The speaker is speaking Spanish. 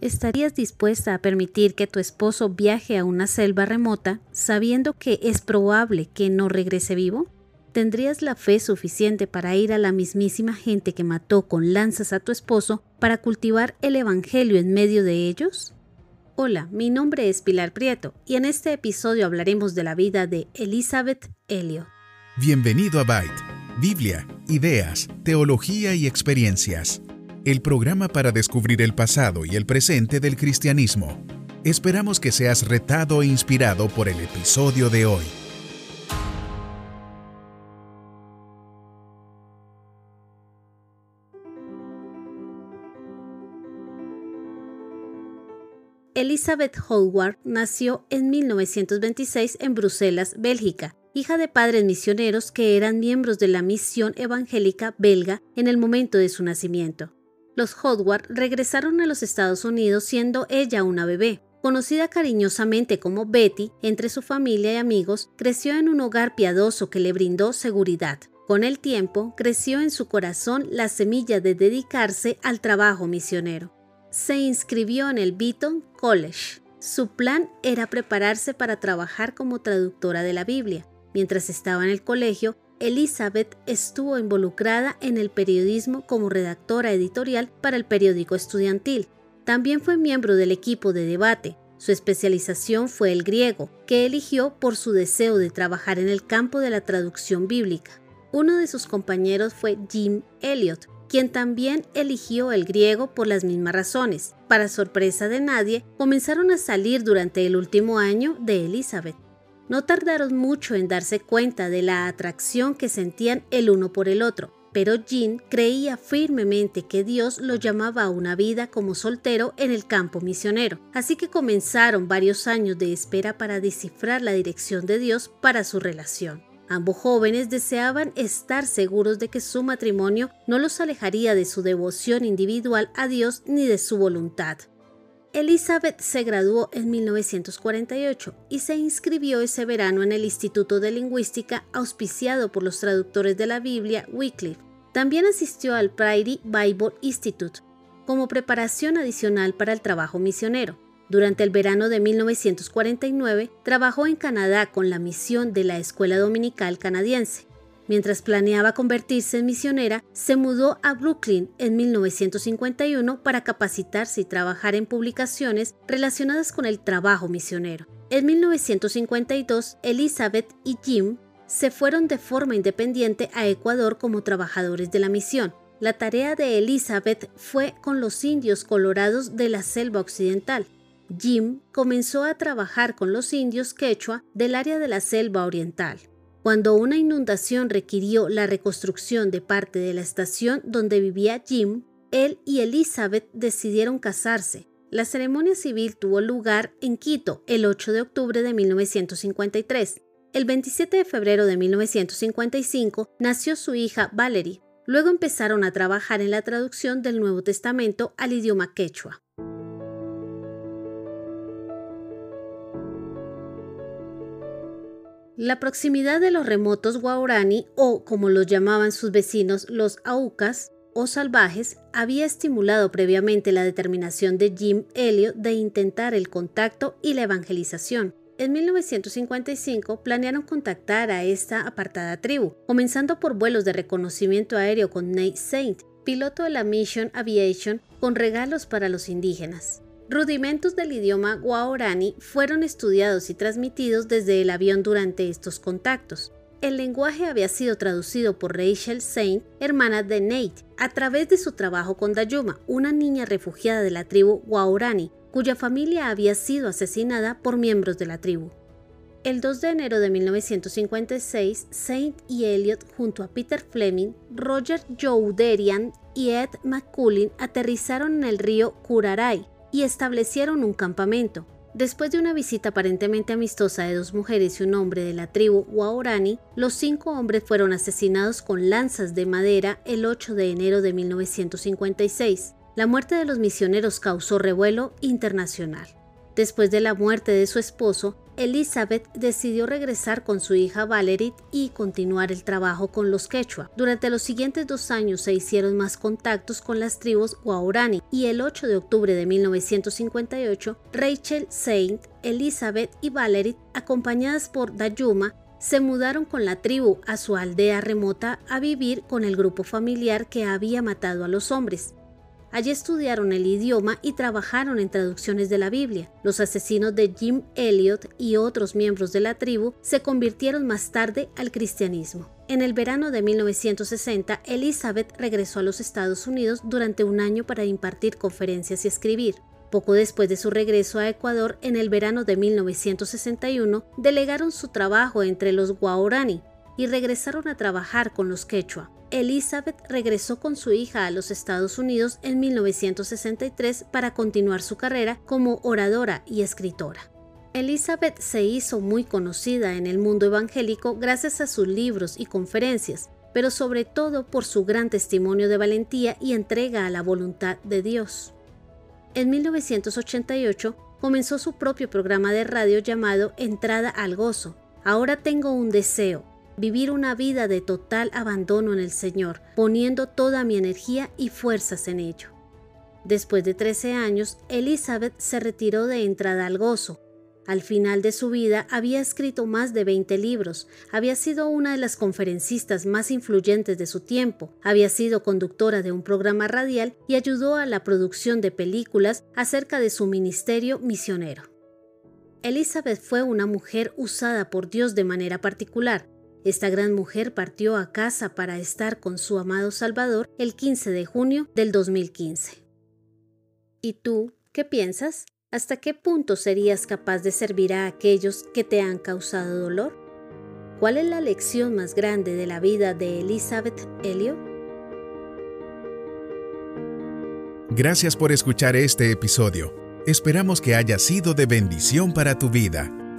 ¿Estarías dispuesta a permitir que tu esposo viaje a una selva remota sabiendo que es probable que no regrese vivo? ¿Tendrías la fe suficiente para ir a la mismísima gente que mató con lanzas a tu esposo para cultivar el Evangelio en medio de ellos? Hola, mi nombre es Pilar Prieto y en este episodio hablaremos de la vida de Elizabeth Elliot. Bienvenido a Byte, Biblia, ideas, teología y experiencias el programa para descubrir el pasado y el presente del cristianismo. Esperamos que seas retado e inspirado por el episodio de hoy. Elizabeth Howard nació en 1926 en Bruselas, Bélgica, hija de padres misioneros que eran miembros de la misión evangélica belga en el momento de su nacimiento. Los Howard regresaron a los Estados Unidos siendo ella una bebé. Conocida cariñosamente como Betty entre su familia y amigos, creció en un hogar piadoso que le brindó seguridad. Con el tiempo, creció en su corazón la semilla de dedicarse al trabajo misionero. Se inscribió en el Beaton College. Su plan era prepararse para trabajar como traductora de la Biblia. Mientras estaba en el colegio, Elizabeth estuvo involucrada en el periodismo como redactora editorial para el periódico estudiantil. También fue miembro del equipo de debate. Su especialización fue el griego, que eligió por su deseo de trabajar en el campo de la traducción bíblica. Uno de sus compañeros fue Jim Elliot, quien también eligió el griego por las mismas razones. Para sorpresa de nadie, comenzaron a salir durante el último año de Elizabeth. No tardaron mucho en darse cuenta de la atracción que sentían el uno por el otro, pero Jean creía firmemente que Dios lo llamaba a una vida como soltero en el campo misionero, así que comenzaron varios años de espera para descifrar la dirección de Dios para su relación. Ambos jóvenes deseaban estar seguros de que su matrimonio no los alejaría de su devoción individual a Dios ni de su voluntad. Elizabeth se graduó en 1948 y se inscribió ese verano en el Instituto de Lingüística auspiciado por los traductores de la Biblia Wycliffe. También asistió al Prairie Bible Institute como preparación adicional para el trabajo misionero. Durante el verano de 1949 trabajó en Canadá con la misión de la Escuela Dominical Canadiense. Mientras planeaba convertirse en misionera, se mudó a Brooklyn en 1951 para capacitarse y trabajar en publicaciones relacionadas con el trabajo misionero. En 1952, Elizabeth y Jim se fueron de forma independiente a Ecuador como trabajadores de la misión. La tarea de Elizabeth fue con los indios colorados de la selva occidental. Jim comenzó a trabajar con los indios quechua del área de la selva oriental. Cuando una inundación requirió la reconstrucción de parte de la estación donde vivía Jim, él y Elizabeth decidieron casarse. La ceremonia civil tuvo lugar en Quito el 8 de octubre de 1953. El 27 de febrero de 1955 nació su hija Valerie. Luego empezaron a trabajar en la traducción del Nuevo Testamento al idioma quechua. La proximidad de los remotos guaurani, o como los llamaban sus vecinos, los aucas o salvajes, había estimulado previamente la determinación de Jim Elliot de intentar el contacto y la evangelización. En 1955 planearon contactar a esta apartada tribu, comenzando por vuelos de reconocimiento aéreo con Nate Saint, piloto de la Mission Aviation, con regalos para los indígenas. Rudimentos del idioma guaorani fueron estudiados y transmitidos desde el avión durante estos contactos. El lenguaje había sido traducido por Rachel Saint, hermana de Nate, a través de su trabajo con Dayuma, una niña refugiada de la tribu Guaorani, cuya familia había sido asesinada por miembros de la tribu. El 2 de enero de 1956, Saint y Elliot, junto a Peter Fleming, Roger Jouderian y Ed McCullin, aterrizaron en el río Curaray, y establecieron un campamento. Después de una visita aparentemente amistosa de dos mujeres y un hombre de la tribu Waorani, los cinco hombres fueron asesinados con lanzas de madera el 8 de enero de 1956. La muerte de los misioneros causó revuelo internacional. Después de la muerte de su esposo, Elizabeth decidió regresar con su hija Valerie y continuar el trabajo con los quechua. Durante los siguientes dos años se hicieron más contactos con las tribus Guaurani y el 8 de octubre de 1958, Rachel Saint, Elizabeth y Valerie, acompañadas por Dayuma, se mudaron con la tribu a su aldea remota a vivir con el grupo familiar que había matado a los hombres. Allí estudiaron el idioma y trabajaron en traducciones de la Biblia. Los asesinos de Jim Elliot y otros miembros de la tribu se convirtieron más tarde al cristianismo. En el verano de 1960, Elizabeth regresó a los Estados Unidos durante un año para impartir conferencias y escribir. Poco después de su regreso a Ecuador, en el verano de 1961, delegaron su trabajo entre los Guaorani y regresaron a trabajar con los quechua. Elizabeth regresó con su hija a los Estados Unidos en 1963 para continuar su carrera como oradora y escritora. Elizabeth se hizo muy conocida en el mundo evangélico gracias a sus libros y conferencias, pero sobre todo por su gran testimonio de valentía y entrega a la voluntad de Dios. En 1988 comenzó su propio programa de radio llamado Entrada al Gozo. Ahora tengo un deseo, vivir una vida de total abandono en el Señor, poniendo toda mi energía y fuerzas en ello. Después de 13 años, Elizabeth se retiró de entrada al gozo. Al final de su vida había escrito más de 20 libros, había sido una de las conferencistas más influyentes de su tiempo, había sido conductora de un programa radial y ayudó a la producción de películas acerca de su ministerio misionero. Elizabeth fue una mujer usada por Dios de manera particular, esta gran mujer partió a casa para estar con su amado Salvador el 15 de junio del 2015. ¿Y tú qué piensas? ¿Hasta qué punto serías capaz de servir a aquellos que te han causado dolor? ¿Cuál es la lección más grande de la vida de Elizabeth Elliot? Gracias por escuchar este episodio. Esperamos que haya sido de bendición para tu vida.